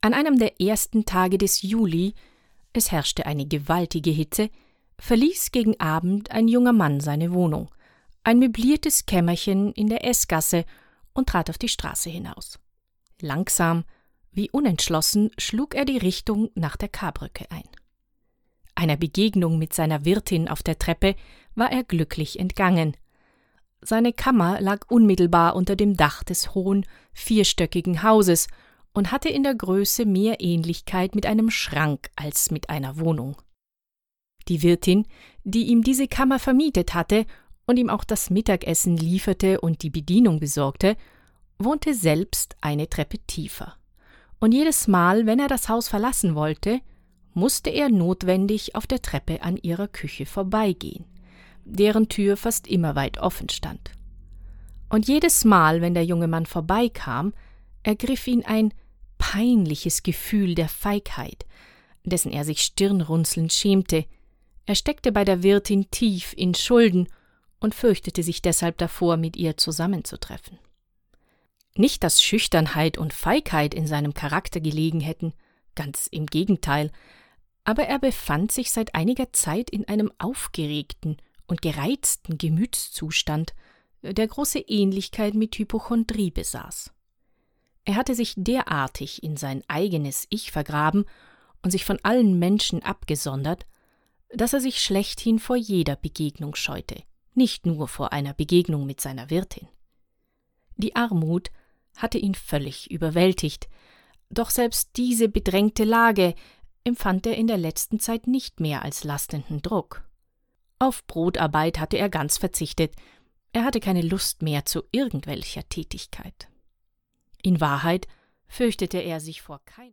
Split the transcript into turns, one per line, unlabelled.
An einem der ersten Tage des Juli, es herrschte eine gewaltige Hitze, verließ gegen Abend ein junger Mann seine Wohnung, ein möbliertes Kämmerchen in der Essgasse, und trat auf die Straße hinaus. Langsam, wie unentschlossen, schlug er die Richtung nach der Karbrücke ein. Einer Begegnung mit seiner Wirtin auf der Treppe war er glücklich entgangen. Seine Kammer lag unmittelbar unter dem Dach des hohen, vierstöckigen Hauses und hatte in der Größe mehr Ähnlichkeit mit einem Schrank als mit einer Wohnung. Die Wirtin, die ihm diese Kammer vermietet hatte und ihm auch das Mittagessen lieferte und die Bedienung besorgte, wohnte selbst eine Treppe tiefer. Und jedes Mal, wenn er das Haus verlassen wollte, musste er notwendig auf der Treppe an ihrer Küche vorbeigehen, deren Tür fast immer weit offen stand. Und jedes Mal, wenn der junge Mann vorbeikam, ergriff ihn ein peinliches Gefühl der Feigheit, dessen er sich stirnrunzelnd schämte. Er steckte bei der Wirtin tief in Schulden und fürchtete sich deshalb davor, mit ihr zusammenzutreffen. Nicht, dass Schüchternheit und Feigheit in seinem Charakter gelegen hätten, ganz im Gegenteil, aber er befand sich seit einiger Zeit in einem aufgeregten und gereizten Gemütszustand, der große Ähnlichkeit mit Hypochondrie besaß. Er hatte sich derartig in sein eigenes Ich vergraben und sich von allen Menschen abgesondert, dass er sich schlechthin vor jeder Begegnung scheute, nicht nur vor einer Begegnung mit seiner Wirtin. Die Armut hatte ihn völlig überwältigt, doch selbst diese bedrängte Lage empfand er in der letzten Zeit nicht mehr als lastenden Druck. Auf Brotarbeit hatte er ganz verzichtet, er hatte keine Lust mehr zu irgendwelcher Tätigkeit. In Wahrheit fürchtete er sich vor kein